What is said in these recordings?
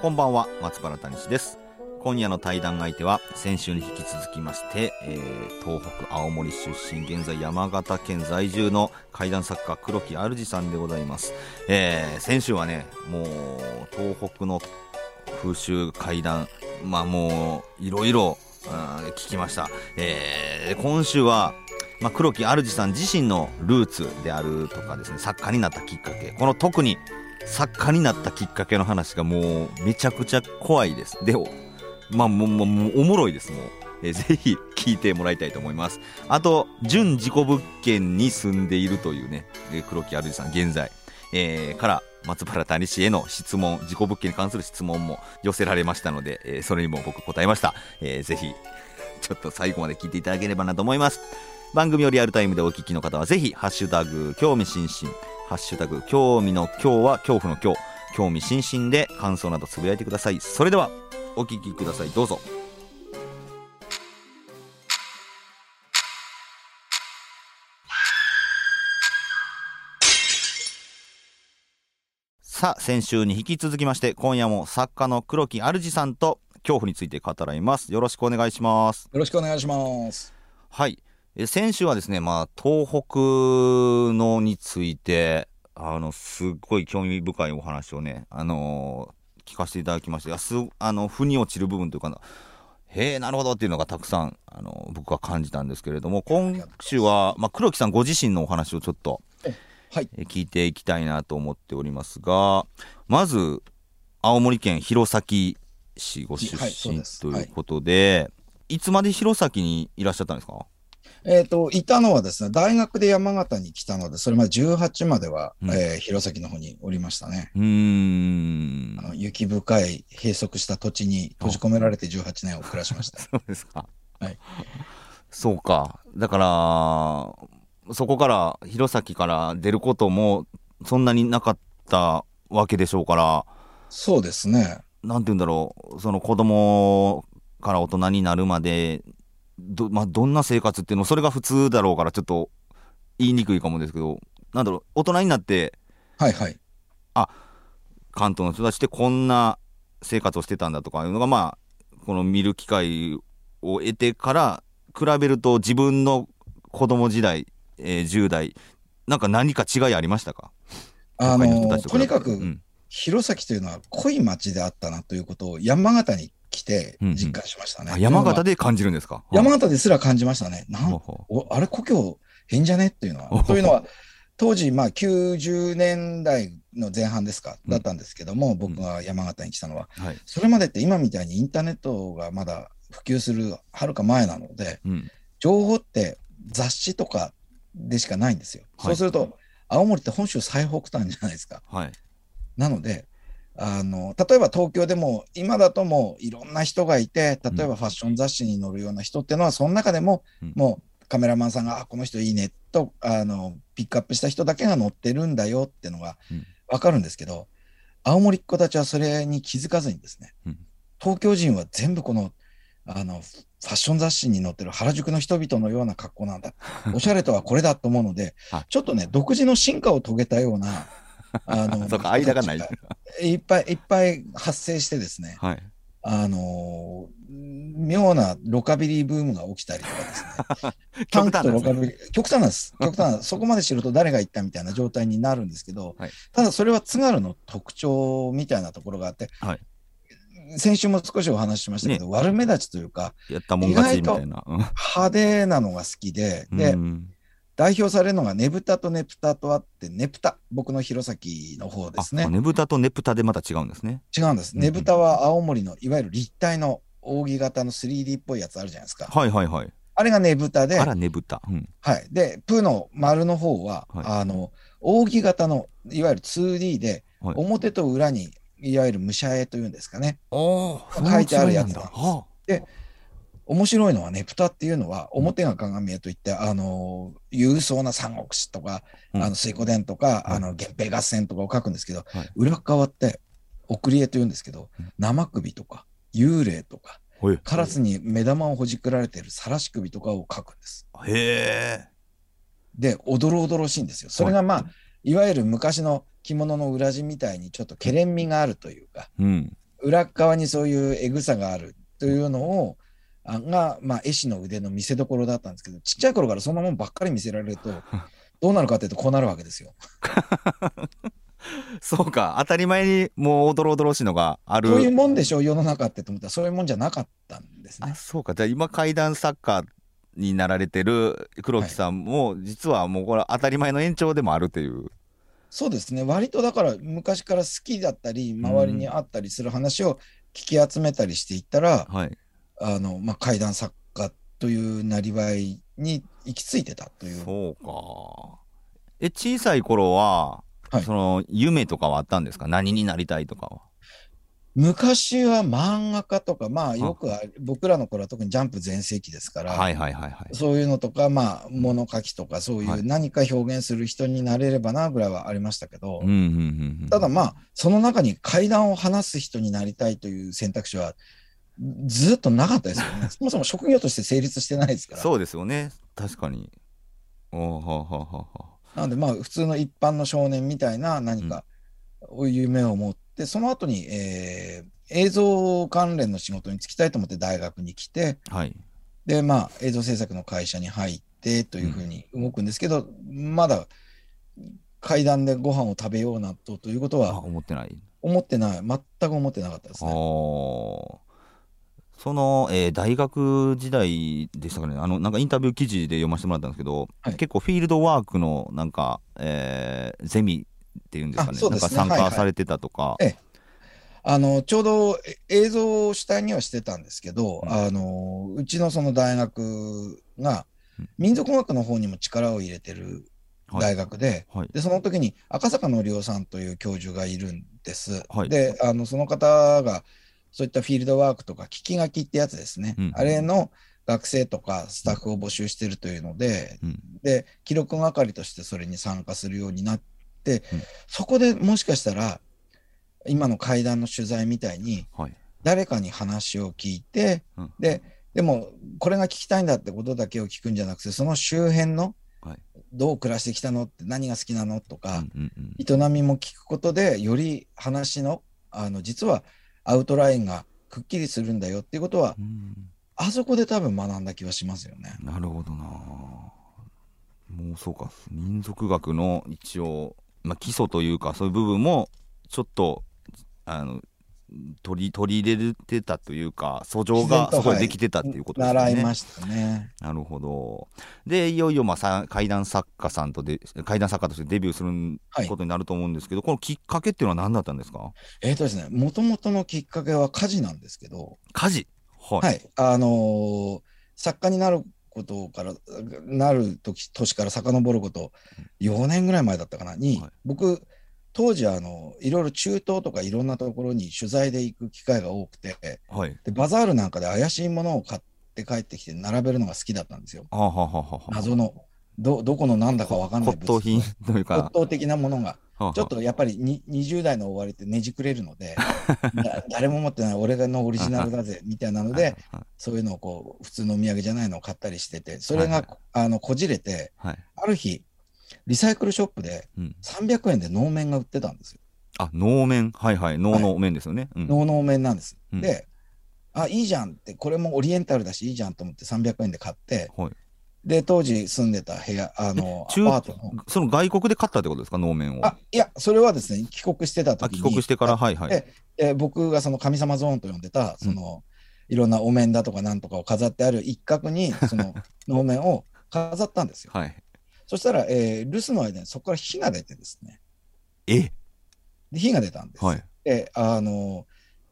こんばんは松原谷氏です。今夜の対談相手は先週に引き続きまして、えー、東北青森出身現在山形県在住の怪談作家黒木主さんでございます、えー、先週はねもう東北の風習怪談まあもういろいろ聞きました、えー、今週はまあ、黒木主さん自身のルーツであるとかですね作家になったきっかけ。この特に作家になったきっかけの話がもうめちゃくちゃ怖いです。でもまあもうもうおもろいですもう、えー、ぜひ聞いてもらいたいと思います。あと準事故物件に住んでいるというねえ黒木主さん現在、えー、から松原谷氏への質問事故物件に関する質問も寄せられましたので、えー、それにも僕答えました、えー、ぜひちょっと最後まで聞いていただければなと思います。番組をリアルタイムでお聞きの方はぜひハッシュタグ興味津々。ハッシュタグ興味の今日は恐怖の今日興味津々で感想などつぶやいてください。それではお聞きください。どうぞ。さあ先週に引き続きまして今夜も作家の黒木主さんと恐怖について語らいます。よろしくお願いします。よろしくお願いします。はい。え先週はですねまあ東北のについてあのすっごい興味深いお話をねあの聞かせていただきましてすあの腑に落ちる部分というかへえなるほどっていうのがたくさんあの僕は感じたんですけれども今週は、まあ、黒木さんご自身のお話をちょっと、はい、聞いていきたいなと思っておりますがまず青森県弘前市ご出身ということで、はい、いつまで弘前にいらっしゃったんですか？えっ、ー、と、いたのはですね、大学で山形に来たので、それまで18までは、うん、えー、弘前の方におりましたね。うん。あの雪深い閉塞した土地に閉じ込められて18年を暮らしました。そうですか。はい。そうか。だから、そこから弘前から出ることもそんなになかったわけでしょうから。そうですね。なんて言うんだろう、その子供から大人になるまでど,、まあ、どんな生活っていうのそれが普通だろうからちょっと言いにくいかもですけどなんだろう大人になってはいはい。あ関東の人たちってこんな生活をしてたんだとかいうのがまあこの見る機会を得てから比べると自分の子供時代、えー、10代なんか何か違いありましたか？あのとにかく、うん、弘前というのは濃い町であったなということを山形に来て実感しましたね。うんうん、山形で感じるんですか？山形ですら感じましたね。なんおあれ故郷変じゃね？っていうのは。というのは、当時、まあ、90年代の前半ですか、だったんですけども、うん、僕が山形に来たのは、はい、それまでって今みたいにインターネットがまだ普及するはるか前なので、うん、情報って雑誌とかでしかないんですよ。はい、そうすると、青森って本州最北端じゃないですか。はい、なので、あの例えば東京でも今だともういろんな人がいて例えばファッション雑誌に載るような人っていうのはその中でも、もうカメラマンさんが「あこの人いいね」とあのピックアップした人だけが載ってるんだよっていうのが分かるんですけど、青森っ子たちはそれに気づかずにですね、東京人は全部このあのファッション雑誌に載ってる原宿の人々のような格好なんだ。おしゃれとはこれだと思うので、ちょっとね独自の進化を遂げたようなあの そうか間がない。いっぱいいっぱい発生してですね、はい、あの妙なロカビリーブームが起きたりとかですね。極端とロカビリー極端なんです。極端そこまで知ると誰が言ったみたいな状態になるんですけど、はい、ただそれは津軽の特徴みたいなところがあって、はい、先週も少しお話ししましたけど、ね、悪目立ちというかやったもん勝ちみたいな。派手なのが好きで、で、うん代表されるのがねぶたとねぷたとあってねぷた。僕の弘前の方ですね。ねぶたとねぷたでまた違うんですね。違うんです。ねぶたは青森のいわゆる立体の扇形の 3D っぽいやつあるじゃないですか。はいはいはい。あれがねぶたで。あらねぶた、うん、はい。でプの丸の方は、はい、あの扇形のいわゆる 2D で、はい、表と裏にいわゆる武者絵というんですかね。書いてあるやつなんです。で、面白いのはねぷたっていうのは表が鏡絵といって、あの勇壮な三国志とか、うん、あの水湖伝とか、あの源平合戦とかを書くんですけど、はい、裏側って送り絵というんですけど、生首とか幽霊とか、カラスに目玉をほじくられている晒し首とかを書くんです。へえ。でおどろおどろしいんですよ。それがまあ、いわゆる昔の着物の裏地みたいにちょっとけれんみがあるというか、うん、裏側にそういうえぐさがあるというのをが、まあ、絵師の腕の見せ所だったんですけど、ちっちゃい頃からそんなもんばっかり見せられると、どうなるかというと、こうなるわけですよ。そうか、当たり前にもうおどろおどろしいのがある。そういうもんでしょう、世の中ってと思ったら、そういうもんじゃなかったんですね。そうか、じゃあ今、怪談作家になられてる黒木さんも、はい、実はもうこれ、当たり前の延長でもあるという。そうですね、割とだから、昔から好きだったり、周りにあったりする話を聞き集めたりしていったら、うん、はいあの、まあ、怪談作家というなりわいに行き着いてたという。そうか。え、小さい頃は、はい、その、夢とかはあったんですか？何になりたいとかは。昔は漫画家とか、まあよく僕らの頃は特にジャンプ全盛期ですから、はいはいはいはい、そういうのとか、まあ物書きとか、そういう何か表現する人になれればなぐらいはありましたけど、ただまあ、その中に怪談を話す人になりたいという選択肢はずっとなかったですよね。そもそも職業として成立してないですから。そうですよね。確かに。おはははは。なのでまあ普通の一般の少年みたいな何か夢を持って、うん、その後に、えー、映像関連の仕事に就きたいと思って大学に来て、はい、でまあ映像制作の会社に入ってというふうに動くんですけど、うん、まだ階段でご飯を食べようなとということは思ってない思ってない全く思ってなかったですね。その、えー、大学時代でしたかね、あのなんかインタビュー記事で読ませてもらったんですけど、はい、結構フィールドワークのなんか、えー、ゼミっていうんですかね、ね。なんか参加されてたとか。はいはい、あのちょうど映像を主体にはしてたんですけど、うん、あのうちのその大学が民族学の方にも力を入れてる大学ではい、でその時に赤坂のりおさんという教授がいるんです。であのその方がそういったフィールドワークとか聞き書きってやつですね、うん、あれの学生とかスタッフを募集してるというので、うん、で記録係としてそれに参加するようになって、うん、そこでもしかしたら今の会談の取材みたいに、誰かに話を聞いて、ででもこれが聞きたいんだってことだけを聞くんじゃなくてその周辺のどう暮らしてきたのって何が好きなのとか、営みも聞くことでより話のあの実はアウトラインがくっきりするんだよっていうことは、うん、あそこで多分学んだ気はしますよね。なるほどな。もうそうか民族学の一応、まあ、基礎というかそういう部分もちょっとあの取り取り入れてたというか訴状がすごいできてたっていうことですね。習いましたね。なるほど。でいよいよまあ怪談作家さんとで怪談作家としてデビューすることになると思うんですけど、はい、このきっかけっていうのは何だったんですか？えっ、ー、とですねもともとのきっかけは火事なんですけど。火事？はい、はい、あのー、作家になることからなる時年から遡ること4年ぐらい前だったかなに、はい、僕当時あのいろいろ中東とかいろんなところに取材で行く機会が多くて、はい、でバザールなんかで怪しいものを買って帰ってきて並べるのが好きだったんですよ。謎のどどこのなんだか分かんない骨董品というか。骨董的なものが。ちょっとやっぱりに20代の終わりってねじくれるので 誰も持ってない俺のオリジナルだぜみたいなのでそういうのをこう普通のお土産じゃないのを買ったりしててそれが、あのこじれて、ある日リサイクルショップで300円で能面が売ってたんですよ。あ能面。はいはい。能の面ですよね。能、はい、の面なんです。うん、であいいじゃんってこれもオリエンタルだしいいじゃんと思って300円で買って、はい、で当時住んでた部屋あのアパートの。その外国で買ったってことですか？能面を。あいやそれはですね帰国してた時に。帰国してから？はい。はいで僕がその神様ゾーンと呼んでたその、うん、いろんなお面だとかなんとかを飾ってある一角にその 能面を飾ったんですよ。はいそしたら、えー、留守の間にそこから火が出てですね。え？で火が出たんです。はい、で、あの、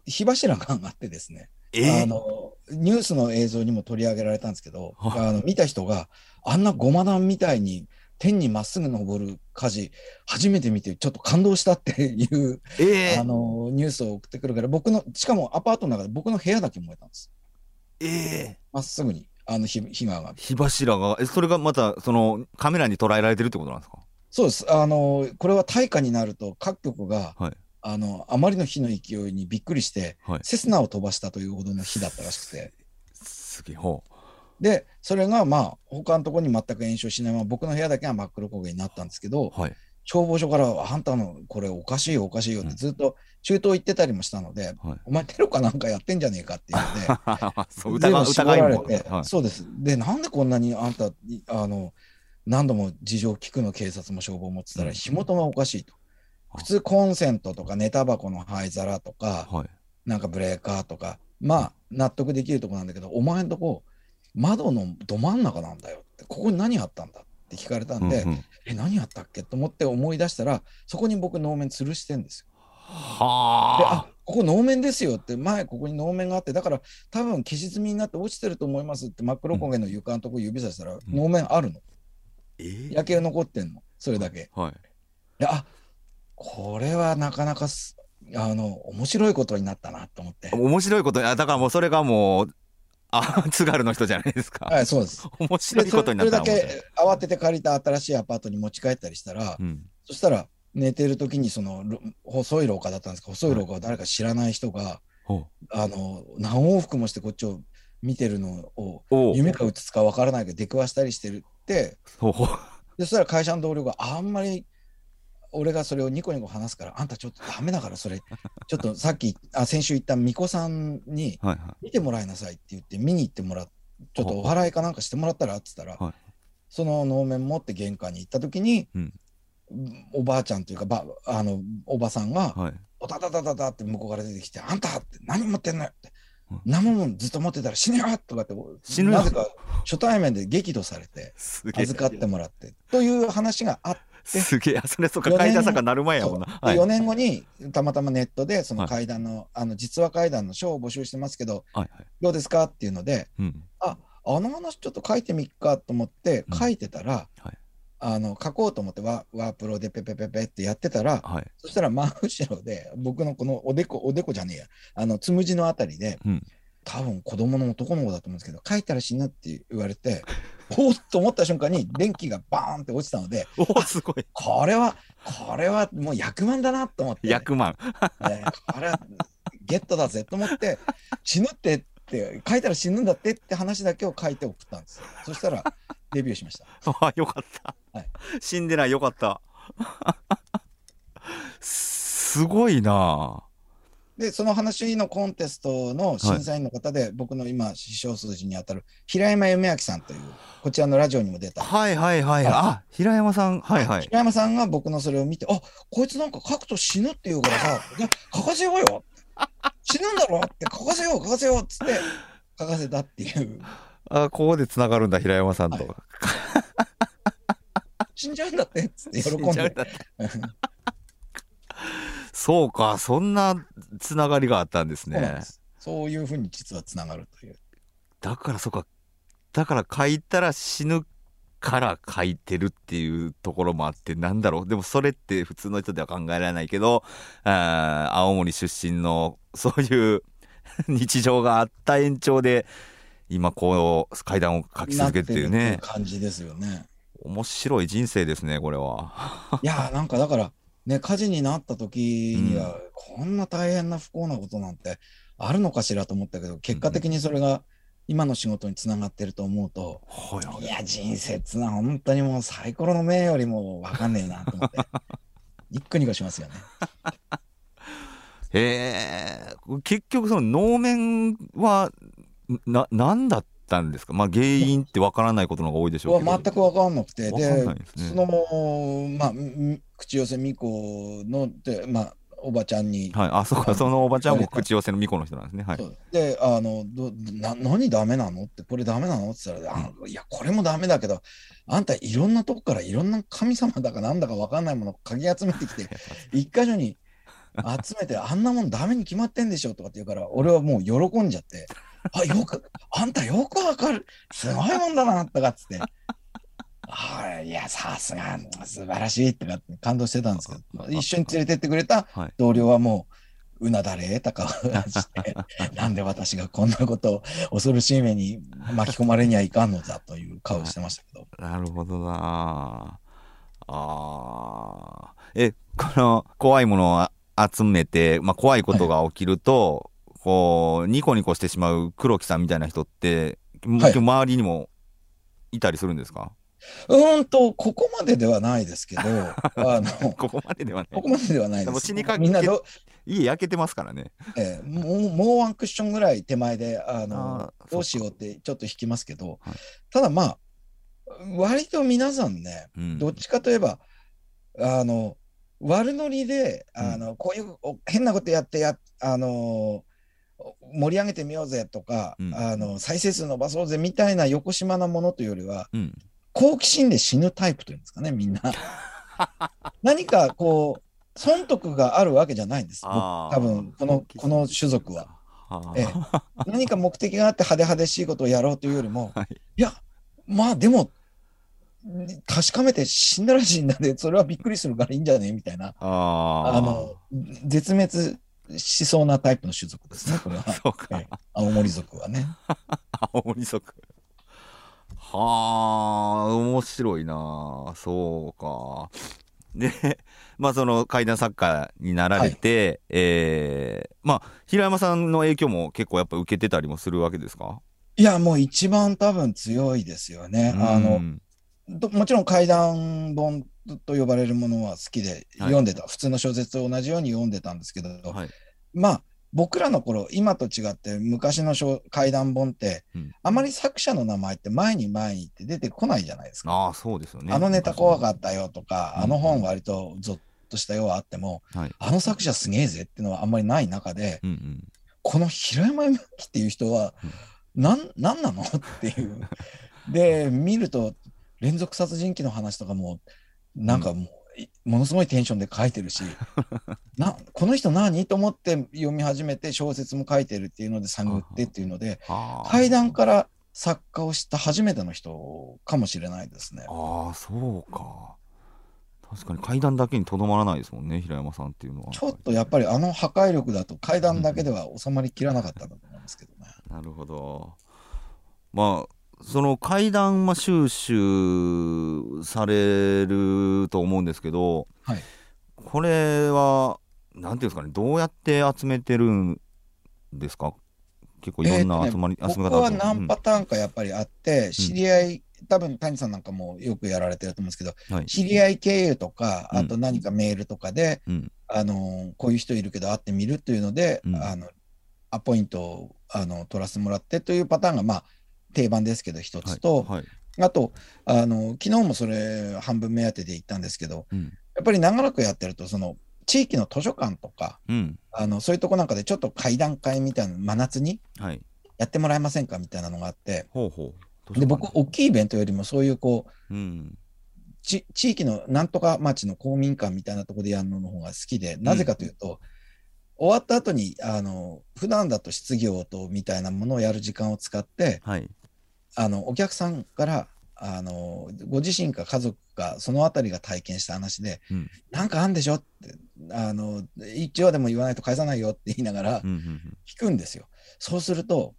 火柱が上がってですね、え？あのニュースの映像にも取り上げられたんですけど、あの見た人があんなごま団みたいに天にまっすぐ登る火事、初めて見て、ちょっと感動したっていう、えー、あのニュースを送ってくるから、僕の、しかもアパートの中で僕の部屋だけ燃えたんです。ええ。ー、まっすぐに、あの火火が上が火柱が、え、それがまた、そのカメラに捉えられてるってことなんですか？そうです。あの、これは大火になると、各局が、はい、あの、あまりの火の勢いにびっくりして、はい、セスナを飛ばしたというほどの火だったらしくて。すげえ、ほう。で、それがまあ、他のところに全く炎症しないまま、僕の部屋だけが真っ黒焦げになったんですけど、はい、消防署から、あんたのこれおかしいよ、おかしいよってずっと中東行ってたりもしたので、うん、お前テロかなんかやってんじゃねえかっていうので、そう疑疑われて、はい、そうです。で、なんでこんなにあんた、あの、何度も事情を聞くの警察も消防もってたら、火元がおかしいと。普通コンセントとか寝タバコの灰皿とか、はい、なんかブレーカーとか、まあ納得できるとこなんだけど、お前んとこ窓のど真ん中なんだよって、ここに何あったんだって聞かれたんで、うんうん、え、何あったっけ？と思って思い出したら、そこに僕能面吊るしてんですよ。はあ。あ、ここ能面ですよって、前ここに能面があって、だから多分消し積みになって落ちてると思いますって真っ黒焦げの床のとこ指さしたら、能面あるの。えー、焼け残ってんの。それだけ。はい。で、あ、これはなかなかあの、面白いことになったなと思って。面白いこと、だからもうそれがもう、あ、津軽の人じゃないですか。はい、そうです。面白いことになったそれだけ慌てて借りた新しいアパートに持ち帰ったりしたら、うん、そしたら寝てる時にその細い廊下だったんですけど、細い廊下を誰か知らない人が、はい、あの、何往復もしてこっちを見てるのを、夢かうつつかわからないけど出くわしたりしてるって、で、そしたら会社の同僚があんまり俺がそれをニコニコ話すから、あんたちょっとダメだから、それ、ちょっとさっき、あ先週言った巫女さんに見てもらいなさいって言って、見に行ってもらっちょっとお払いかなんかしてもらったらって言ったら、その能面持って玄関に行った時に、うん、おばあちゃんというかばあのおばさんが、はい、おたたたたたって向こうから出てきて「あんたって何持ってんのよ」って「生もんずっと持ってたら死ぬよ」とかってなぜか初対面で激怒されて 預かってもらってという話があっすげえ、それそうか、階段坂なる前やもんな。はい、4年後に、たまたまネットで、その階段の、はい、あの、実話階段の賞を募集してますけど、はいはい、どうですか？っていうので、うん、あ、あの話ちょっと書いてみっかと思って書いてたら、うんはい、あの書こうと思ってワワープロでペペペペってやってたら、はい、そしたら真後ろで僕のこのおでこおでこじゃねえや。あのつむじのあたりで、うん、多分子供の男の子だと思うんですけど書いたら死ぬって言われて おっと思った瞬間に電気がバーンって落ちたので、おすごい。これは、これはもう役満だなと思って、役満。えー、これはゲットだぜと思って、死ぬってって書いたら死ぬんだってって話だけを書いて送ったんですよ。そしたらデビューしました。あよかった。はい、死んでないよかった。すごいなで、その話のコンテストの審査員の方で、はい、僕の今、師匠数字にあたる平山夢明さんという、こちらのラジオにも出た。はいはいはい。あ、平山さん。はいはい。平山さんが僕のそれを見て、あこいつなんか書くと死ぬって言うからさ、書かせようよ。死ぬんだろ？って書かせよう、書かせようっつって書かせたっていう。あ、ここでつながるんだ、平山さんと。はい、死んじゃうんだってっつって喜んで。そうか、そんなつながりがあったんですね。そういうふうに実はつながるという。だからそうか、だから書いたら死ぬから書いてるっていうところもあって、なんだろう。でもそれって普通の人では考えられないけど、あ青森出身のそういう日常があった延長で、今こう階段を書き続けてるね。感じですよね。面白い人生ですね、これは。いやなんかだから、ね、火事になった時には、こんな大変な不幸なことなんてあるのかしらと思ったけど、結果的にそれが今の仕事につながってると思うと、うん、い。や、人生つな、本当にもうサイコロの目よりも分かんねえなと思って、ニッコニコしますよね。へえ、結局その能面は、な、なんだったんですか、まあ、原因ってわからないことのが多いでしょうけど。全くわかんなくて、で、ね、その、まあ、口寄せ巫女ので、まあ、おばちゃんに。はい、あ、そうか、そのおばちゃんも口寄せの巫女の人なんですね。はい。で、あの、どな何ダメなのって、これダメなのって言ったら、うん、いや、これもダメだけど、あんたいろんなとこからいろんな神様だか なんだかわかんないものをかき集めてきて、一箇所に集めて、あんなもんダメに決まってんでしょとかって言うから、俺はもう喜んじゃって、あ、よく、あんたよくわかる。すごいもんだな、とかっつって。はい、いや、さすが、素晴らしいって感動してたんですけど、一緒に連れてってくれた同僚はもう、うなだれた顔して、なんで私がこんなことを恐ろしい目に巻き込まれにはいかんのだという顔してましたけど。なるほどなあえ、この怖いものを集めて、まあ、怖いことが起きると、はい、こう、ニコニコしてしまう黒木さんみたいな人って、はい、周りにもいたりするんですか？うんと、ここまでではないですけど、あの、ここまでではない。ここまでではないです。みんなど、家焼けてますからね。えー、もう、もうワンクッションぐらい手前で、あの、あどうしようってちょっと引きますけど、はい、ただまあ、割と皆さんね、うん、どっちかといえば、あの、悪ノリで、あの、うん、こういう変なことやってや、あの盛り上げてみようぜとか、うん、あの再生数伸ばそうぜみたいな横島なものというよりは、うん、好奇心で死ぬタイプというんですかね、みんな。何かこう、損得があるわけじゃないんです。多分この、この種族は。ええ、何か目的があって派手派手しいことをやろうというよりも、はい、いや、まあでも、確かめて死んだら死んだで、それはびっくりするからいいんじゃねみたいな、あの、絶滅しそうなタイプの種族ですね、これは。そうか、ええ、青森族はね。青森族。はあ、面白いなそうか。で、まあその怪談作家になられて、はい、えー、まあ平山さんの影響も結構やっぱ受けてたりもするわけですか？いや、もう一番多分強いですよね。あの、もちろん怪談本と呼ばれるものは好きで読んでた、はい、普通の小説と同じように読んでたんですけど、はい、まあ僕らの頃今と違って昔の怪談本って、うん、あまり作者の名前って前に前にって出てこないじゃないですか。ああそうですよね。あのネタ怖かったよとか、うん、あの本割とゾッとしたようはあっても、はい、あの作者すげえぜっていうのはあんまりない中で、うんうん、この平山由紀っていう人は、うん、なんなんなの？っていう。で見ると連続殺人鬼の話とかもなんかもうものすごいテンションで書いてるし なこの人何？と思って読み始めて小説も書いてるっていうので探ってっていうので階段から作家を知った初めての人かもしれないですね。ああそうか。確かに階段だけにとどまらないですもんね平山さんっていうのは。ちょっとやっぱりあの破壊力だと階段だけでは収まりきらなかったんだと思うんですけどね。なるほど。まあその階段は収集されると思うんですけど、はい、これはなんていうんですかねどうやって集めてるんですか？結構いろんな集まり、えーね、集め方僕は何パターンかやっぱりあって、うん、知り合い、多分谷さんなんかもよくやられてると思うんですけど、はい、知り合い経由とか、あと何かメールとかで、うん、あのこういう人いるけど会ってみるというので、うん、あのアポイントをあの取らせてもらってというパターンが、まあ、定番ですけど一つと、はいはい、あとあの昨日もそれ半分目当てで行ったんですけど、うん、やっぱり長らくやってるとその地域の図書館とか、うん、あのそういうとこなんかでちょっと会談会みたいな真夏にやってもらえませんかみたいなのがあって、はい、で僕大きいイベントよりもそういうこう、うん、地域のなんとか町の公民館みたいなところでやるのの方が好きでなぜかというと、終わった後にあの普段だと質疑応答みたいなものをやる時間を使って、はい、あのお客さんからあのご自身か家族かその辺りが体験した話で、うん、なんかあんでしょってあの一応でも言わないと返さないよって言いながら聞くんですよ。そうすると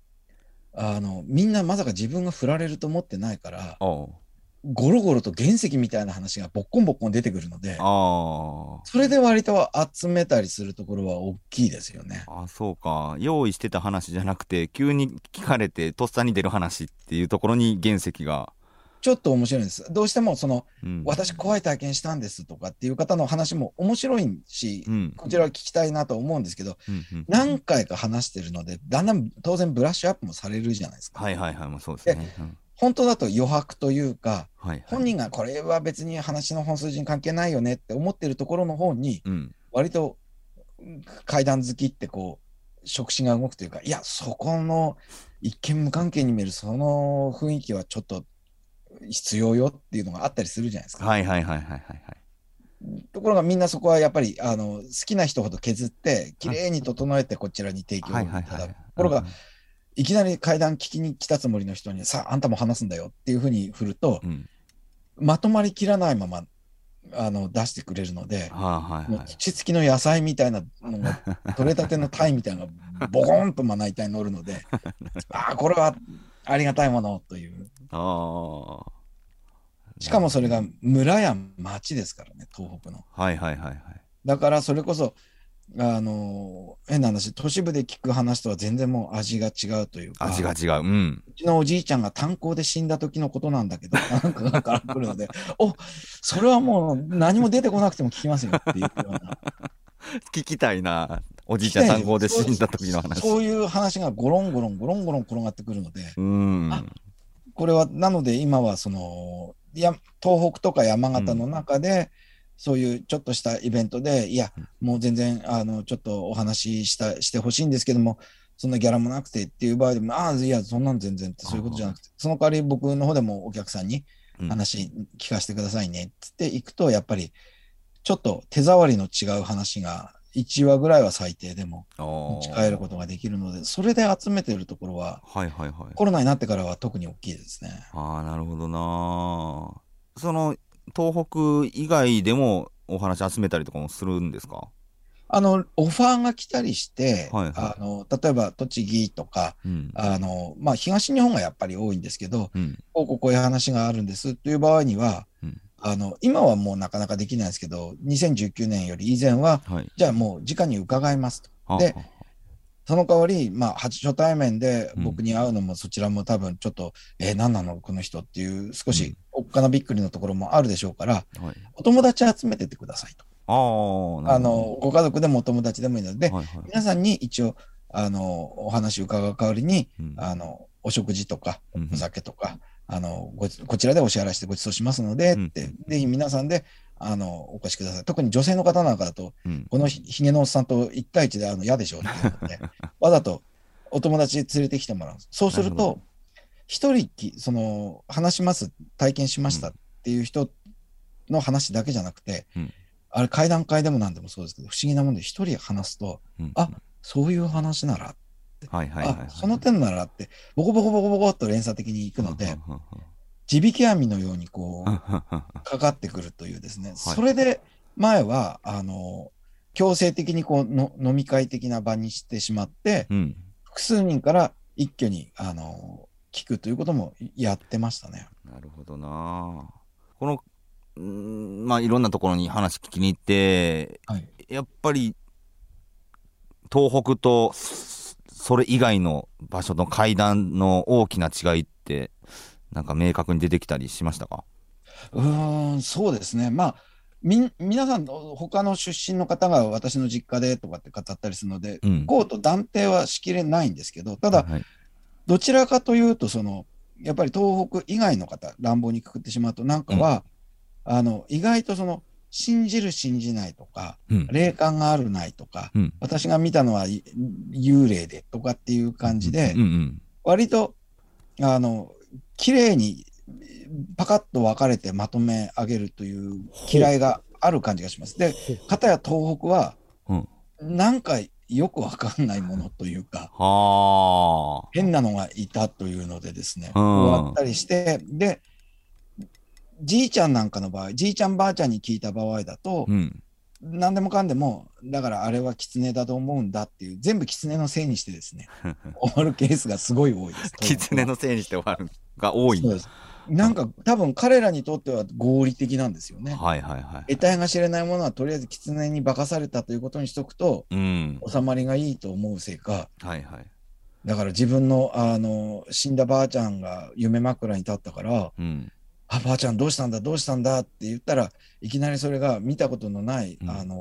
あのみんなまさか自分が振られると思ってないからゴロゴロと原石みたいな話がボッコンボッコン出てくるのでそれで割と集めたりするところは大きいですよね。あそうか用意してた話じゃなくて急に聞かれてとっさに出る話っていうところに原石が。ちょっと面白いんです。どうしてもその、うん、私怖い体験したんですとかっていう方の話も面白いし、うん、こちらは聞きたいなと思うんですけど、うんうん、何回か話してるのでだんだん当然ブラッシュアップもされるじゃないですか。はいはいはい、まあ、そうですね。本当だと余白というか、はいはい、本人がこれは別に話の本数字に関係ないよねって思ってるところの方に、うん、割と階段好きってこう触手が動くというかいやそこの一見無関係に見えるその雰囲気はちょっと必要よっていうのがあったりするじゃないですか。はいはいはいはいはい、はい。ところがみんなそこはやっぱりあの好きな人ほど削って綺麗に整えてこちらに提供いただく。ところが、いきなり階段聞きに来たつもりの人に、さあ、あんたも話すんだよっていうふうに振ると、うん、まとまりきらないままあの出してくれるので、はいはいはい、土付きの野菜みたいなのが、取れたての鯛みたいなのがボコンとまな板に乗るので、ああ、これはありがたいものという。あしかもそれが村や町ですからね、東北の。はいはいはいはい。だからそれこそ、あの変な話、都市部で聞く話とは全然もう味が違うというか、味が違う、うん、うちのおじいちゃんが炭鉱で死んだ時のことなんだけど、なんかがから来るので、おそれはもう何も出てこなくても聞きますよっていうような。聞きたいな、おじいちゃん炭鉱で死んだ時の話。そう。いう話がゴロンゴロン、ゴロンゴロン転がってくるので、うん。これは、なので今はそのや東北とか山形の中で、うんそういうちょっとしたイベントで、いや、もう全然、あの、ちょっとお話ししたしてほしいんですけども、そんなギャラもなくてっていう場合でも、ああ、いや、そんなん全然ってそういうことじゃなくて、その代わり僕の方でもお客さんに話聞かせてくださいねって行くと、やっぱり、ちょっと手触りの違う話が1話ぐらいは最低でも持ち帰ることができるので、それで集めてるところは、はいはいはい、コロナになってからは特に大きいですね。ああ、なるほどな。その東北以外でもお話集めたりとかもするんですか？あのオファーが来たりして、はいはい、あの例えば栃木とか、うん、あのまあ、東日本がやっぱり多いんですけど、うん、こうこういう話があるんですという場合には、うん、あの今はもうなかなかできないですけど、2019年より以前は、はい、じゃあもう直に伺いますと。でその代わり、まあ、初対面で僕に会うのも、そちらも多分ちょっと、うん、えー、何なの、この人っていう、少しおっかなびっくりのところもあるでしょうから、はい、お友達集めてってくださいと。ああのご家族でもお友達でもいいので、はいはい、皆さんに一応あのお話を伺う代わりに、うん、あのお食事とかお酒とか、うん、あのこちらでお支払いしてご馳走しますので、うん、ってぜひ皆さんであのお越しください。特に女性の方なんかだと、このひげのおっさんと1対1で会うの嫌でしょうっていうのでわざとお友達連れてきてもらうそうすると一人その話します体験しましたっていう人の話だけじゃなくて、あれ階段階でもなんでもそうですけど不思議なもんで一人話すと、うん、あそういう話ならはいはいはい、はい、その点ならって。ボコボコボコボコっと連鎖的にいくので、地引き網のようにこうかかってくるというですね、それで前はあの強制的にこうの飲み会的な場にしてしまって、うん、複数人から一挙にあの聞くということもやってましたね。なるほどな。このんまあいろんなところに話聞きに行って、はい、やっぱり東北とそれ以外の場所の階段の大きな違いってなんか明確に出てきたりしましたか？うんそうですね。まあみ皆さん他の出身の方が私の実家でとかって語ったりするので、うん、こうと断定はしきれないんですけどただ、はい、どちらかというとそのやっぱり東北以外の方乱暴にくくってしまうとなんかは、あの意外とその信じる信じないとか、うん、霊感があるないとか、うん、私が見たのは幽霊でとかっていう感じで、うんうん、割とあの綺麗にパカッと分かれてまとめ上げるという嫌いがある感じがします。で、片や東北は、なんかよくわかんないものというか、変なのがいたというのでですね、終わったりして、で、じいちゃんなんかの場合、じいちゃんばあちゃんに聞いた場合だと、うん、何でもかんでも、だからあれは狐だと思うんだっていう、全部狐のせいにしてですね、終わるケースがすごい多いです。狐のせいにして終わるが多いんです。なんか多分彼らにとっては合理的なんですよね。はいはいはい。得体が知れないものはとりあえず狐に化かされたということにしとくと、うん、収まりがいいと思うせいか、はいはい、だから自分のあの死んだばあちゃんが夢枕に立ったから、うん。あばあちゃんどうしたんだどうしたんだって言ったらいきなりそれが見たことのない、うん、あの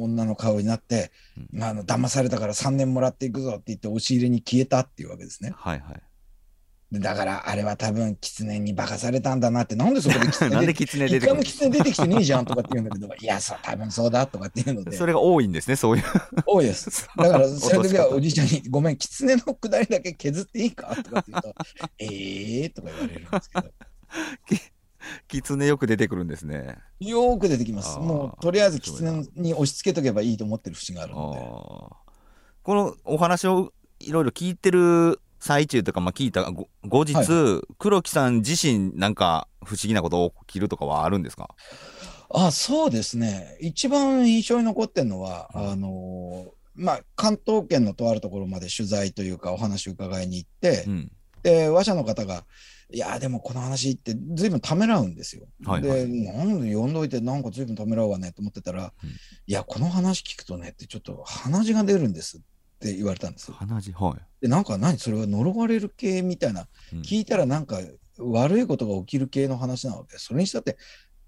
女の顔になって、うん、あの騙されたから3年もらっていくぞって言って押し入れに消えたっていうわけですね。はいはいだからあれは多分狐に化かされたんだなってなんでそこで狐 なんで狐出てくる狐出てきてねえじゃんとかって言うんだけどいやそう多分そうだとかっていうのでそれが多いんですねそういう多いです だからその時はおじいちゃんに「ごめん狐のくだりだけ削っていいか?」とかって言うと「ええー」とか言われるんですけど 狐よく出てくるんですね。よく出てきます。もうとりあえず狐に押し付けとけばいいと思ってる節があるので。このお話をいろいろ聞いてる最中とか、まあ、聞いた後日、はい、黒木さん自身なんか不思議なこと起きるとかはあるんですか？あそうですね。一番印象に残ってるのは、うん、あのまあ、関東圏のとあるところまで取材というかお話を伺いに行って、うん、で、話者の方が、いや、でもこの話って随分ためらうんですよ。はいはい、で、なんで読んどいてなんか随分ためらうわねと思ってたら、うん、いや、この話聞くとねってちょっと鼻血が出るんですって言われたんです。鼻血はい。で、なんか何それは呪われる系みたいな、うん、聞いたらなんか悪いことが起きる系の話なので、それにしたって、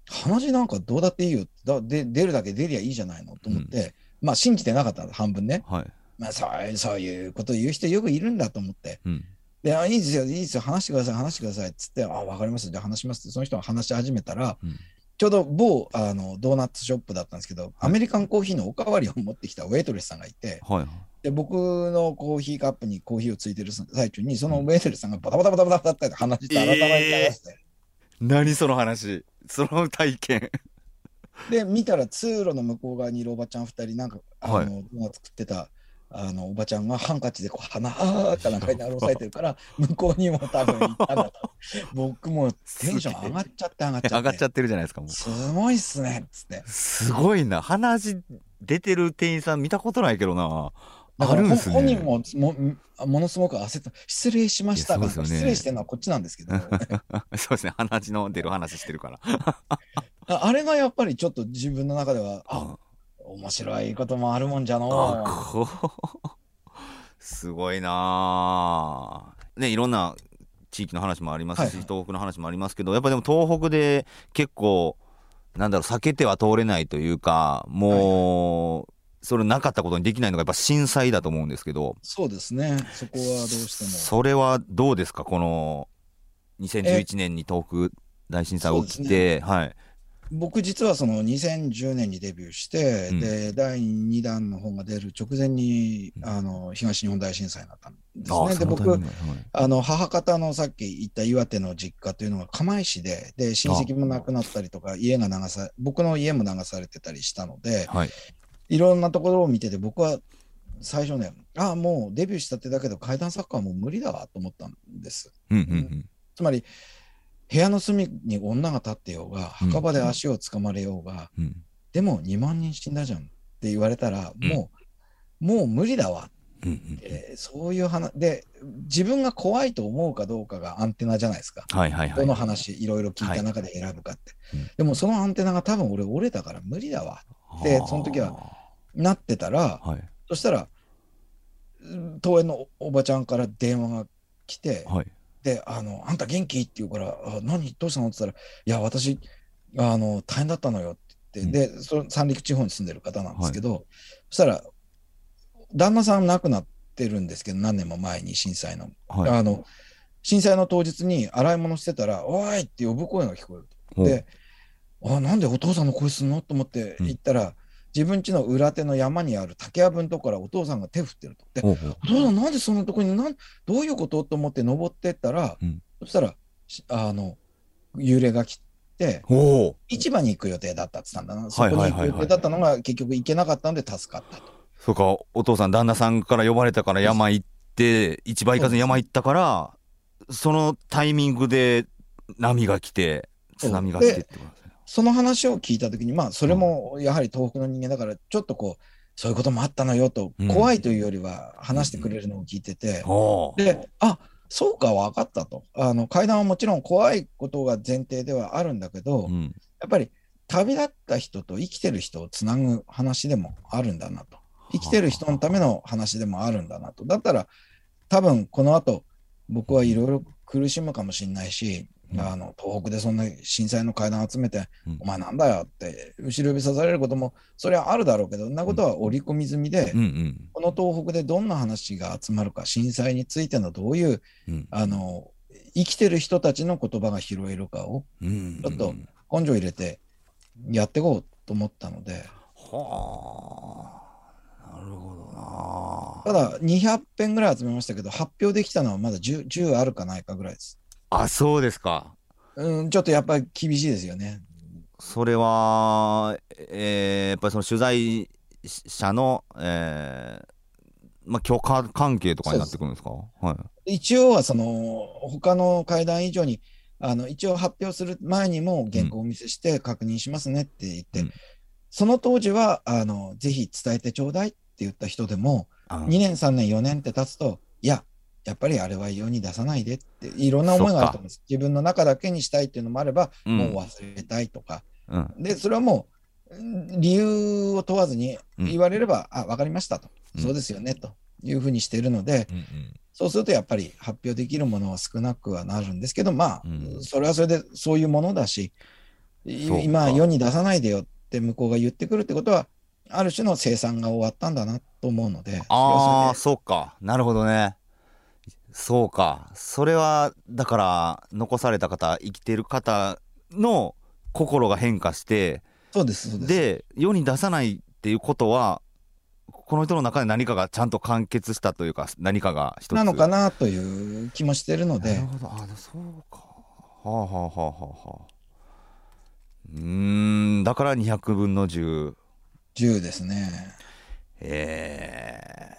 鼻血なんかどうだっていいよ。だで出るだけ出りゃいいじゃないのと思って、うん、まあ信じてなかった半分ね、はい。まあ、そうそういうこと言う人よくいるんだと思って、うん、であいいですよいいですよ。話してください話してくださいっつってあ分かりますじゃあ話しますってその人が話し始めたら、うん、ちょうど某あのドーナツショップだったんですけど、アメリカンコーヒーのおかわりを持ってきたウェイトレスさんがいて、はい、で僕のコーヒーカップにコーヒーをついてる最中にそのウェイトレスさんがバタバタバタバタって話して改めて流して、えー、何その話。その体験。で見たら通路の向こう側にいるおばちゃん2人なんかあの、はい、作ってたあのおばちゃんがハンカチでこう鼻あーかなんかに押さえてるから 向こうにも多分行ったんだと僕もテンション上がっちゃって。上がっちゃって上がっちゃってるじゃないですかもう。すごいっすねっつって。すごいな。鼻血出てる店員さん見たことないけどな。あるんすね、本人ももものすごく焦った失礼しました、ね、失礼してるのはこっちなんですけど。そうですね。鼻血の出る話してるから。あれがやっぱりちょっと自分の中ではあ面白いこともあるもんじゃの。すごいなねいろんな地域の話もありますし、はい、東北の話もありますけどやっぱでも東北で結構なんだろう避けては通れないというかもう、はい、それなかったことにできないのがやっぱ震災だと思うんですけど。そうですね。そこはどうしても。それはどうですか？この2011年に東北大震災起きて、ね、はい僕実はその2010年にデビューして、うん、で第2弾の本が出る直前にあの東日本大震災になったんですね。で僕、はい、あの母方のさっき言った岩手の実家というのが釜石でで親戚も亡くなったりとか家が流さ僕の家も流されてたりしたので、はい、いろんなところを見てて僕は最初ねああもうデビューしたってだけど怪談作家はもう無理だわと思ったんです。うんうんうん、つまり部屋の隅に女が立ってようが墓場で足をつかまれようが、うん、でも2万人死んだじゃんって言われたら、うん、もうもう無理だわ。って、そういう話で自分が怖いと思うかどうかがアンテナじゃないですか、はいはいはい、どの話いろいろ聞いた中で選ぶかって、はい、でもそのアンテナが多分俺折れたから無理だわってその時はなってたら、はい、そしたら東園のおばちゃんから電話が来て、はいで、あの、あんた元気？って言うから、あ何？どうしたの？って言ったら、いや、私、あの、大変だったのよって言って、うん、で、その三陸地方に住んでる方なんですけど、はい、そしたら、旦那さん亡くなってるんですけど、何年も前に震災の。はい、あの、震災の当日に洗い物してたら、おい！って呼ぶ声が聞こえると。で、あ、なんでお父さんの声すんの？と思って行ったら、うん自分家の裏手の山にある竹やぶのとこからお父さんが手振ってると。で、お父さんなんでそんなとこになんどういうこと？と思って登ってったら、うん、そしたらあの幽霊が来て市場に行く予定だったって言ったんだな。そこに行く予定だったのが結局行けなかったんで助かったと。そうかお父さん旦那さんから呼ばれたから山行って市場行かずに山行ったからそのタイミングで波が来て津波が来てってことその話を聞いたときに、まあ、それもやはり東北の人間だから、ちょっとこう、そういうこともあったのよと、怖いというよりは話してくれるのを聞いてて、で、あそうか、分かったと。あの階段はもちろん怖いことが前提ではあるんだけど、やっぱり旅立った人と生きてる人をつなぐ話でもあるんだなと。生きてる人のための話でもあるんだなと。だったら、多分この後、僕はいろいろ苦しむかもしれないし、あの東北でそんな震災の階段集めて、うん、お前なんだよって後ろ指さされることもそれはあるだろうけどそんなことは織り込み済みで、うんうん、この東北でどんな話が集まるか震災についてのどういう、うん、あの生きてる人たちの言葉が拾えるかを、ちょっと根性入れてやっていこうと思ったので。はあ。なるほどな。ただ200編ぐらい集めましたけど発表できたのはまだ 10, 10あるかないかぐらいです。あ、そうですか。うん、ちょっとやっぱり厳しいですよね。それは、えー、やっぱりその取材者の、えー、まあ、許可関係とかになってくるんですか？はい、一応はその他の会談以上にあの一応発表する前にも原稿をお見せして確認しますねって言って、うん、その当時はあのぜひ伝えてちょうだいって言った人でも2年3年4年って経つといややっぱりあれは世に出さないでっていろんな思いがあると思うんです。自分の中だけにしたいっていうのもあれば、うん、もう忘れたいとか、うん、でそれはもう理由を問わずに言われれば、うん、あ分かりましたと、そうですよねというふうにしているので、うんうん、そうするとやっぱり発表できるものは少なくはなるんですけどまあ、それはそれでそういうものだし今世に出さないでよって向こうが言ってくるってことはある種の生産が終わったんだなと思うのでああそうか。なるほどねそうか。それはだから残された方生きてる方の心が変化してそうですで世に出さないっていうことはこの人の中で何かがちゃんと完結したというか何かが一つ。なのかなという気もしてるので。なるほど。あそうか。はあはあはあはあうんだから200分の1010ですね。ええ。ー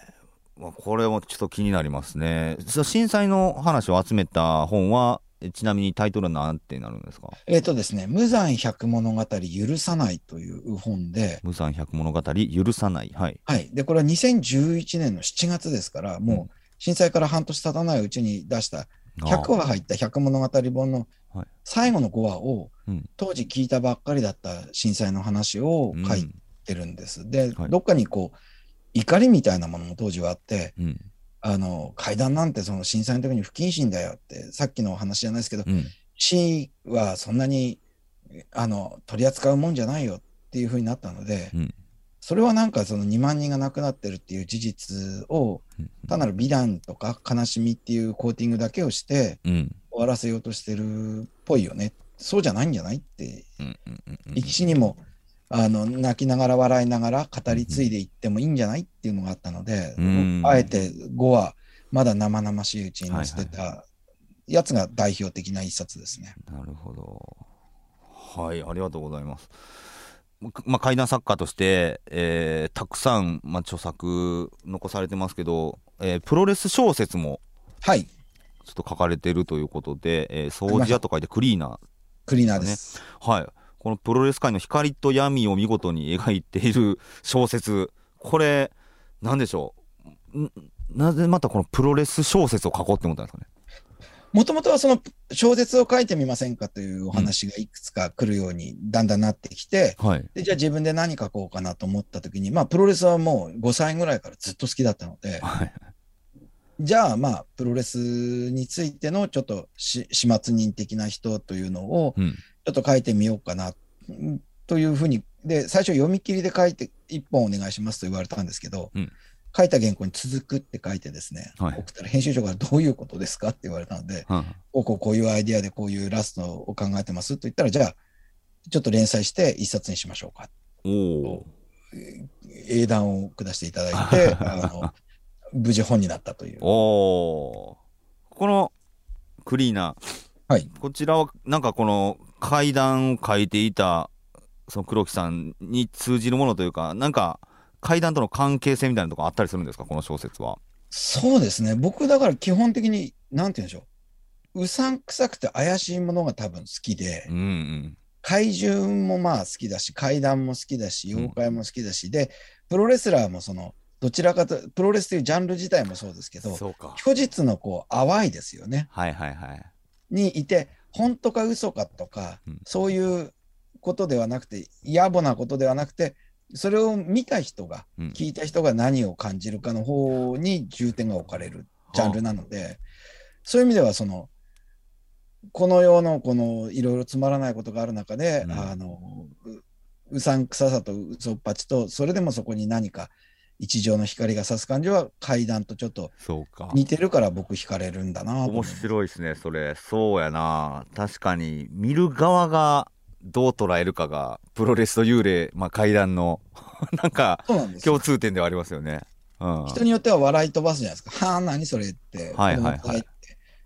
まあ、これもちょっと気になりますね。震災の話を集めた本は、ちなみにタイトルは何てなるんですか？えっ、とですね、無残百物語許さないという本で。無残百物語許さない。はい。はい。で、これは2011年の7月ですから、もう震災から半年経たないうちに出した100話入った百物語本の最後の5話を、当時聞いたばっかりだった震災の話を書いてるんです。で、どっかにこう、怒りみたいなものも当時はあって、うん、あの階段なんてその震災の時に不謹慎だよってさっきの話じゃないですけど、うん、死はそんなにあの取り扱うもんじゃないよっていうふうになったので、うん、それはなんかその2万人が亡くなってるっていう事実を単なる美談とか悲しみっていうコーティングだけをして終わらせようとしてるっぽいよね。そうじゃないんじゃないって、生き死にもあの泣きながら笑いながら語り継いでいってもいいんじゃないっていうのがあったので、うん、あえて5はまだ生々しいうちに載せてたやつが代表的な一冊ですね。なるほど。はい、ありがとうございます。まあ、怪談作家として、えー、たくさん、まあ、著作残されてますけど、えー、プロレス小説もはいちょっと書かれてるということで、えー、掃除屋と書いてクリーナー、ね、クリーナーです。はいこのプロレス界の光と闇を見事に描いている小説。これなんでしょう？なぜまたこのプロレス小説を書こうって思ったんですかね？もともとはその小説を書いてみませんかというお話がいくつか来るようにだんだんなってきて、うんはい、でじゃあ自分で何書こうかなと思った時に、まあ、プロレスはもう5歳ぐらいからずっと好きだったので、はい、じゃあまあプロレスについてのちょっと始末人的な人というのを、ちょっと書いてみようかな。というふうに、で、最初読み切りで書いて、一本お願いしますと言われたんですけど、うん、書いた原稿に続くって書いてですね、はい、送ったら編集長からどういうことですかって言われたので、うん、こうこうこういうアイディアでこういうラストを考えてますと言ったら、じゃあ、ちょっと連載して一冊にしましょうか。お英断を下していただいて、あの無事本になったという。おこのクリーナー、はい、こちらはなんかこの階段を書いていたその黒木さんに通じるものというかなんか階段との関係性みたいなとこあったりするんですか？この小説は。そうですね。僕だから基本的になんて言うんでしょう。うさんくさくて怪しいものが多分好きで、うんうん、怪獣もまあ好きだし怪談も好きだし妖怪も好きだし、うん、でプロレスラーもそのどちらかとプロレスというジャンル自体もそうですけど虚実のこう淡いですよね。はいはいはい、にいて本当か嘘かとか、うん、そういうことではなくて野暮なことではなくてそれを見た人が、うん、聞いた人が何を感じるかの方に重点が置かれるジャンルなので、はあ、そういう意味ではそのこの世のこのいろいろつまらないことがある中で、うん、あのうさんくささと嘘っぱちとそれでもそこに何か一条の光が差す感じは階段とちょっと似てるから僕惹かれるんだな面白いですねそれ。そうやな。確かに見る側がどう捉えるかがプロレスと幽霊、まあ、階段の なんか共通点ではありますよね、うん、人によっては笑い飛ばすじゃないですか。はあ何それってはいはいはい。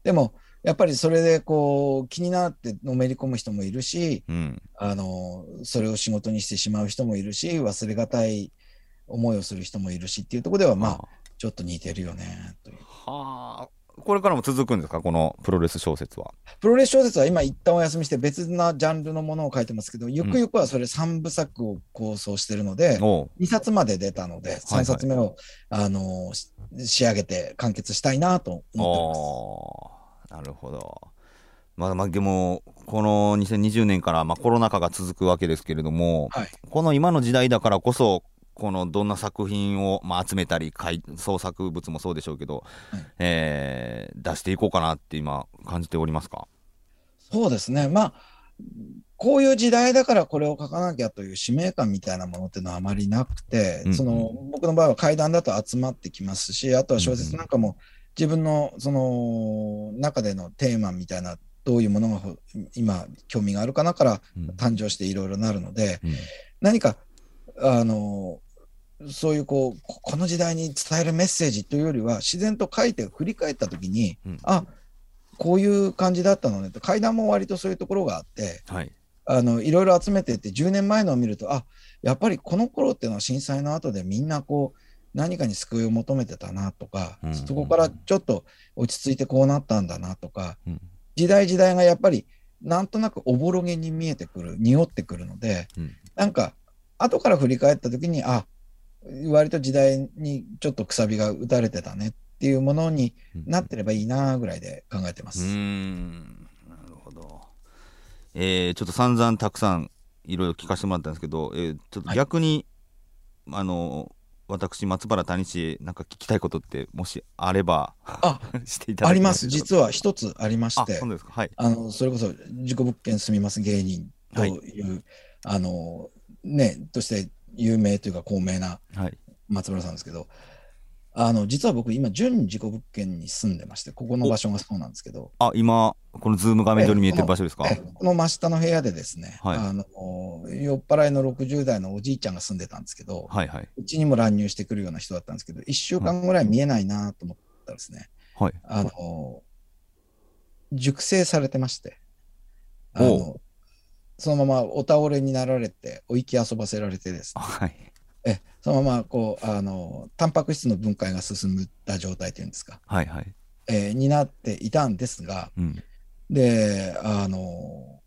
でもやっぱりそれでこう気になってのめり込む人もいるし、うん、あのそれを仕事にしてしまう人もいるし忘れがたい思いをする人もいるしっていうところでは、まあ、ちょっと似てるよねという。はあ。これからも続くんですか、このプロレス小説は。プロレス小説は今、一旦お休みして、別なジャンルのものを書いてますけど、ゆくゆくはそれ3部作を構想してるので、うん、2冊まで出たので、3冊目を、はいはい、あの仕上げて完結したいなと思ってます。なるほど。まあ、まあ、でも、この2020年から、まあ、コロナ禍が続くわけですけれども、はい、この今の時代だからこそ、このどんな作品を、まあ、集めたり創作物もそうでしょうけど、はい、えー、出していこうかなって今感じておりますか？そうですね。まあこういう時代だからこれを書かなきゃという使命感みたいなものっていうのはあまりなくて、うん、その僕の場合は怪談だと集まってきますしあとは小説なんかも自分のその中でのテーマみたいなどういうものが今興味があるかなから誕生していろいろなるので、うん、何かあのそういうこうこの時代に伝えるメッセージというよりは自然と書いて振り返った時に、うん、あこういう感じだったのねと階段も割とそういうところがあって、はい、あのいろいろ集めてって10年前のを見るとあやっぱりこの頃っていうのは震災の後でみんなこう何かに救いを求めてたなとか、うん、そこからちょっと落ち着いてこうなったんだなとか、うん、時代時代がやっぱりなんとなくおぼろげに見えてくる匂ってくるので、うん、なんか後から振り返った時にあ割と時代にちょっとくさびが打たれてたねっていうものになってればいいなぐらいで考えてます。うん。なるほど。えー、ちょっと散々たくさんいろいろ聞かせてもらったんですけど、えー、ちょっと逆に、はい、あの私松原谷氏なんか聞きたいことってもしあればあ していただあります。実は一つありまして。そうですか、はい、あのそれこそ事故物件住みます芸人という、はい、あのねとして有名というか高名な松村さんですけど、はい、あの実は僕今準事故物件に住んでましてここの場所がそうなんですけど。あ今このズーム画面上に見えてる場所ですか？この真下の部屋でですね、はい、あの酔っ払いの60代のおじいちゃんが住んでたんですけど、はいはい、うちにも乱入してくるような人だったんですけど1週間ぐらい見えないなと思ったらですね、はい、あの熟成されてましてあのそのままお倒れになられて、お行き遊ばせられてですね、はい、えそのままこうあのタンパク質の分解が進んだ状態というんですか、はいはい。えー、になっていたんですが、うん、であの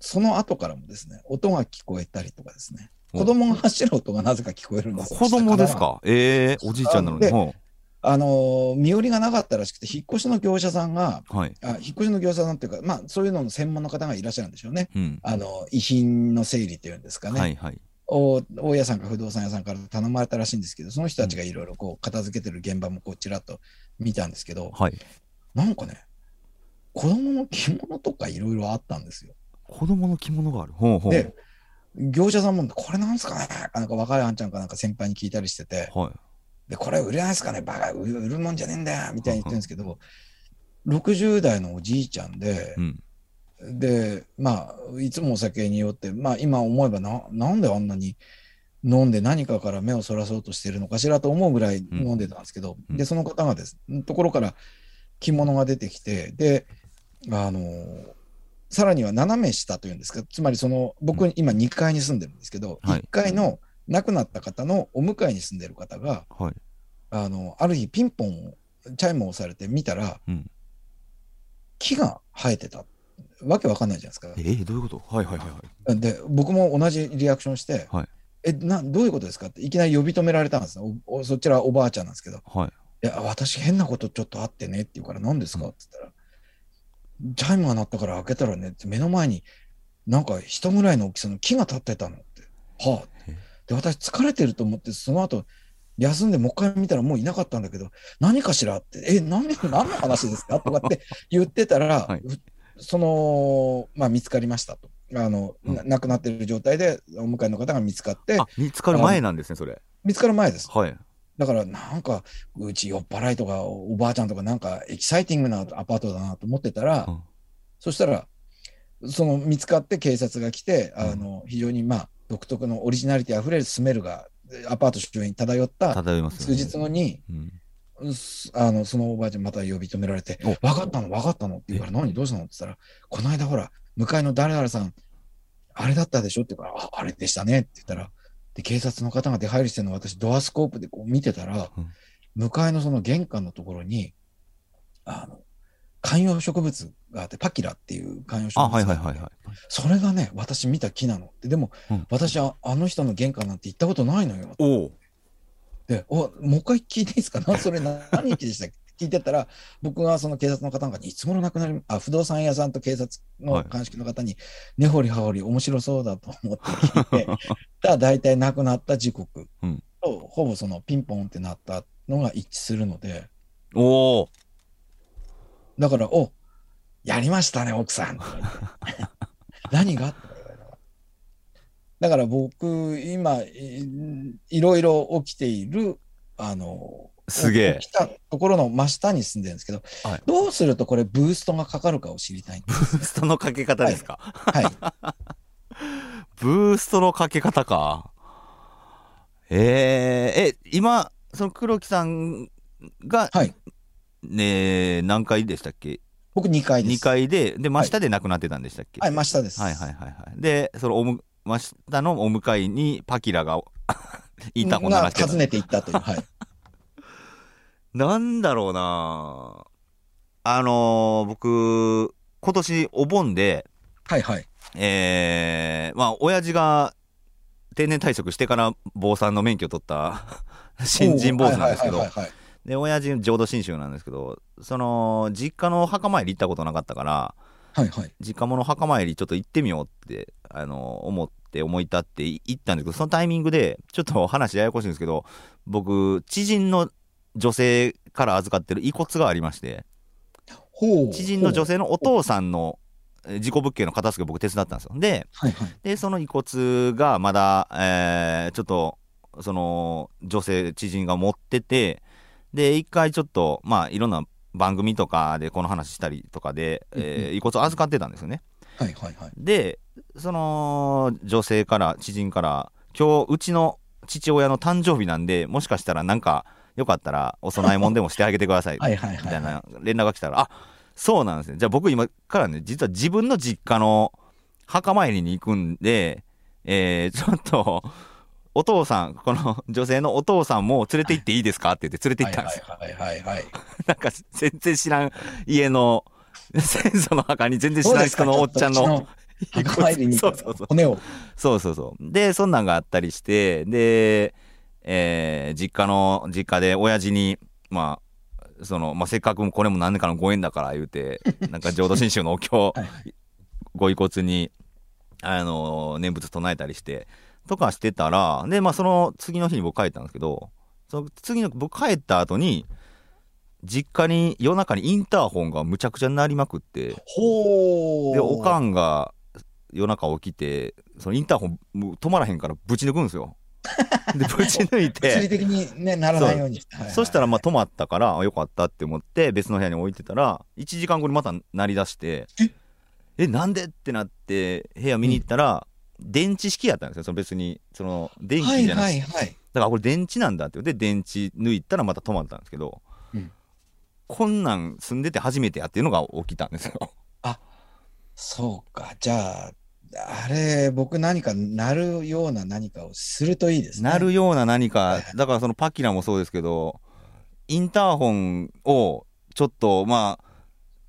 その後からもですね音が聞こえたりとかですね。子供が走る音がなぜか聞こえるんです子供ですか？ええー、おじいちゃんなのに。あの身寄りがなかったらしくて、引っ越しの業者さんが、はい、あ引っ越しの業者さんっていうか、まあ、そういうのの専門の方がいらっしゃるんでしょうね、うん、あの遺品の整理っていうんですかね、はいはい、大家さんか不動産屋さんから頼まれたらしいんですけど、その人たちがいろいろ片付けてる現場もこうちらっと見たんですけど、はい、なんかね、子供の着物とかいろいろあったんですよ。子供の着物がある。ほうほう。で業者さんも、これなんすかねなんか若いあんちゃんかなんか先輩に聞いたりしてて、はい、で、これ売れないですかね？バカ、売るもんじゃねえんだよみたいに言ってるんですけど、60代のおじいちゃんで、うん、で、まあ、いつもお酒によって、まあ、今思えばな、なんであんなに飲んで何かから目をそらそうとしてるのかしらと思うぐらい飲んでたんですけど、うん、で、その方がです、ところから着物が出てきて、で、あのさらには斜め下というんですか、つまりその、僕、今2階に住んでるんですけど、1階の亡くなった方のお迎えに住んでる方が、はい、あのある日ピンポンチャイムを押されて見たら、うん、木が生えてた。わけわかんないじゃないですか。えー、どういうこと？はいはいはいはい。で僕も同じリアクションして、はい、えなどういうことですかっていきなり呼び止められたんですおそちらおばあちゃんなんですけど、はい、いや私変なことちょっとあってねって言うから何ですかって言ったら、チャイムが鳴ったから開けたらね目の前になんか人ぐらいの大きさの木が立ってたのって。はあで、私疲れてると思って、その後、休んでもう一回見たらもういなかったんだけど、何かしらって、え、何何の話ですか？とかって 言ってたら、はい、その、まあ見つかりましたと。あの、うん、亡くなってる状態でお迎えの方が見つかって。見つかる前なんですね、それ。見つかる前です。はい。だからなんかうち酔っ払いとかおばあちゃんとかなんかエキサイティングなアパートだなと思ってたら、うん、そしたらその見つかって警察が来て、あの非常にまあ独特のオリジナリティあふれるスメルがアパート周辺に漂った数日後に、うん、あのそのおばあちゃんまた呼び止められて「分かったの？分かったの?」って言うから「何？どうしたの?」って言ったら「この間ほら向かいの誰々さんあれだったでしょ?」って言うから「ああれでしたね」って言ったら「で、警察の方が出入りしてるのを私、ドアスコープでこう見てたら、うん。向かいのその玄関のところに、あの、観葉植物があって、パキラっていう観葉植あ、物があはいはいはいはい。それがね、私見た木なのって、でも、うん私はあの人の玄関なんて行ったことないのよ。おお。で、お、もう一回聞いていいですか？な それ何何日でしたっけ？聞いてたら、僕がその警察の方々に、いつ頃亡くなり、あ、不動産屋さんと警察の鑑識の方に、根掘り葉掘り面白そうだと思って聞いて、たら大体亡くなった時刻うんと、ほぼそのピンポンってなったのが一致するので、おお。だから、お、やりましたね、奥さん。何が？だから僕、今い、いろいろ起きている、あの、すげえ起きたところの真下に住んでるんですけど、はいどうするとこれブーストがかかるかを知りたいんです？ブーストのかけ方ですか、はい。ブーストのかけ方か？えー、え、今、その黒木さんが、はい。ね、何階でしたっけ？僕2階です。2階で、で、真下で亡くなってたんでしたっけ、はい、真下です。はいはいはいはい。で、そのおむ、真下のお迎えにパキラがインターホン鳴らして訪。ねていったという。はい。なんだろうなあのー僕、今年お盆で、はいはい。えー、まあ、親父が定年退職してから坊さんの免許取った 新人坊主なんですけどはい、はいはいはいで、親父浄土真宗なんですけど、その、実家の墓参り行ったことなかったから、はいはい。実家の墓参りちょっと行ってみようって、あの、思って思い立って行ったんですけど、そのタイミングで、ちょっと話ややこしいんですけど、僕、知人の女性から預かってる遺骨がありまして。知人の女性のお父さんのえー事故物件の片付けを僕手伝ったんですよ。で、はいはい。で、その遺骨がまだ、えーちょっと、その、女性、知人が持ってて、で、一回ちょっと、まあ、いろんな番組とかでこの話したりとかで、えー遺骨を預かってたんですよね。はいはいはい。で、その、女性から、知人から、今日、うちの父親の誕生日なんで、もしかしたらなんか、よかったらお供え物でもしてあげてください みたいな連絡が来たら、あそうなんですね。じゃあ僕今からね、実は自分の実家の墓参りに行くんで、えー、ちょっと、お父さん、この女性のお父さんも連れて行っていいですか？って言って連れて行ったんですよ。はいはいはいはい。なんか全然知らん家の、先祖の墓に全然知らん人のおっちゃんの。そうそうそう骨を。そうそうそう。で、そんなんがあったりして、で、えー実家の、実家で親父に、まあ、その、まあ、せっかくこれも何年かのご縁だから言うて、なんか浄土真宗のお経、はいご遺骨に、あの、念仏唱えたりして、とかしてたら、で、まあ、その次の日に僕帰ったんですけど、その次の、僕帰った後に、実家に夜中にインターホンがむちゃくちゃ鳴りまくって、ほう。で、おかんが夜中起きて、そのインターホン止まらへんからぶち抜くんですよ。で、ぶち抜い物理て、的にね、ならないように。はいはいそしたらまあ止まったから、あよかったって思って別の部屋に置いてたら、1時間後にまた鳴り出して、え、なんで？ってなって部屋見に行ったら、電池式やったんですよ。その別に、その電はい気じゃな。はいはい。だからこれ電池なんだって言って、電池抜いたらまた止まったんですけど、うんこんなん住んでて初めてやっていうのが起きたんですよ。そうか。じゃあ、あれ、僕何かなるような何かをするといいですね。なるような何かだからそのパキラもそうですけど、インターホンをちょっと、まあ、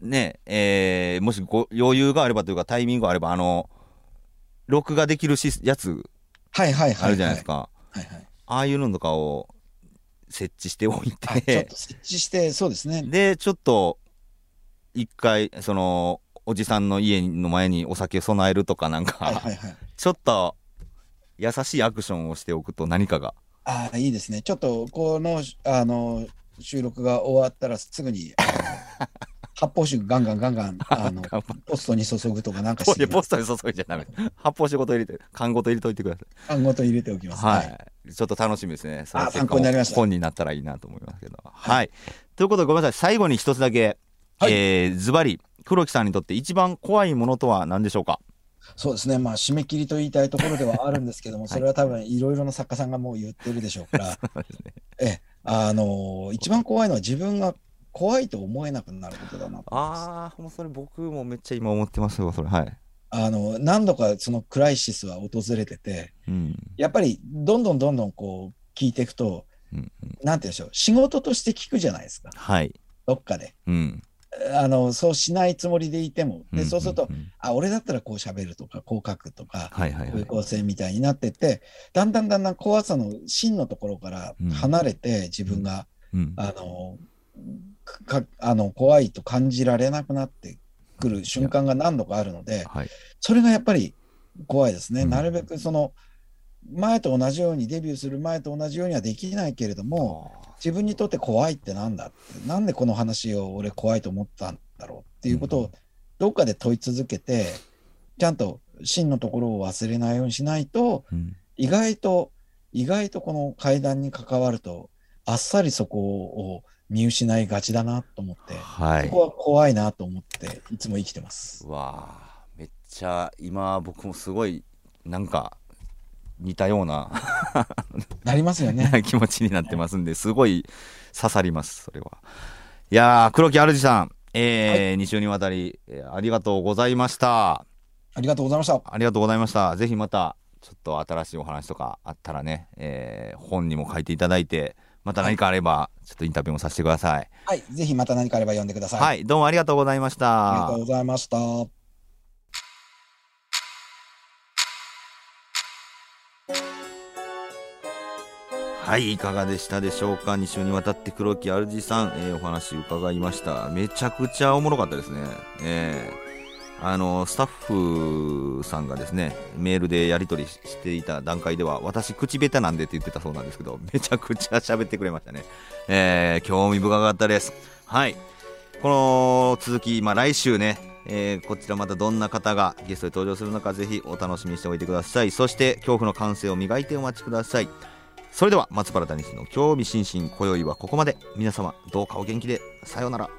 ね、えーもしご余裕があればというかタイミングがあれば、あの、録画できるしやつはいはいはい。あるじゃないです。か。はいはい。ああいうのとかを設置しておいあちょってと、設置して、そうですね。で、ちょっと、一回、その、おじさんの家の前にお酒を備えるとかなんか、はいはいはい。ちょっと、優しいアクションをしておくと何かが。ああ、いいですね。ちょっと、この、あの、収録が終わったらすぐに、発泡酒ガンガンガンガン、あの、ポストに注ぐとかなんかしてポストに注いじゃダメ。発泡酒ごと入れて、缶ごと入れといてください。缶ごと入れておきます。はい。ちょっと楽しみですね。あ参考になりました本になったらいいなと思いますけど。はい。ということで、ごめんなさい。最後に一つだけ、はいえー、ズバリ、黒木さんにとって一番怖いものとは何でしょうか？そうですね。まあ、締め切りと言いたいところではあるんですけども、それは多分いろいろな作家さんがもう言ってるでしょうから、あの一番怖いのは自分が怖いと思えなくなることだなと。ああ、もうそれ僕もめっちゃ今思ってますよ、それ。はい。あの何度かそのクライシスは訪れてて、うん、やっぱりどんどんどんどんこう聞いていくと、うんうん、なんて言うんでしょう仕事として聞くじゃないですか、はい、どっかで、うん、あのそうしないつもりでいても。でそうすると、うん。うんうん、あ俺だったらこう喋るとかこう書くとか、はいはいはい、こういう構成みたいになってってだんだんだんだん怖さの真のところから離れて、自分が、うん、あのかあの怖いと感じられなくなってくる瞬間が何度かあるので、はい、それがやっぱり怖いですね。なるべくその前と同じようにデビューする前と同じようにはできないけれども自分にとって怖いってなんだってなんでこの話を俺怖いと思ったんだろうっていうことをどっかで問い続けてちゃんと真のところを忘れないようにしないと、意外と意外とこの階段に関わるとあっさりそこを見失いがちだなと思って、はい、そこは怖いなと思っていつも生きてます。わあめっちゃ今僕もすごいなんか似たような なりますよね。気持ちになってますんですごい刺さりますそれは。いや黒木主さんえー、はい、2週にわたり、えー、ありがとうございました。ありがとうございました。ありがとうございました。ぜひまたちょっと新しいお話とかあったらね、えー、本にも書いていただいてまた何かあれば、ちょっとインタビューもさせてください。はい、ぜひまた何かあれば読んでください。はい、どうもありがとうございました。ありがとうございました。はい、いかがでしたでしょうか？2週にわたって黒木主さん、えー、お話伺いました。めちゃくちゃおもろかったですね。えー、あの、スタッフさんがですね、メールでやり取りしていた段階では、私、口下手なんでって言ってたそうなんですけど、めちゃくちゃ喋ってくれましたね。えー、興味深かったです。はい。この続き、まあ、来週ね、えー、こちらまたどんな方がゲストで登場するのかぜひお楽しみにしておいてくださいそして恐怖の感性を磨いてお待ちくださいそれでは松原谷氏の興味津々今宵はここまで皆様どうかお元気でさようなら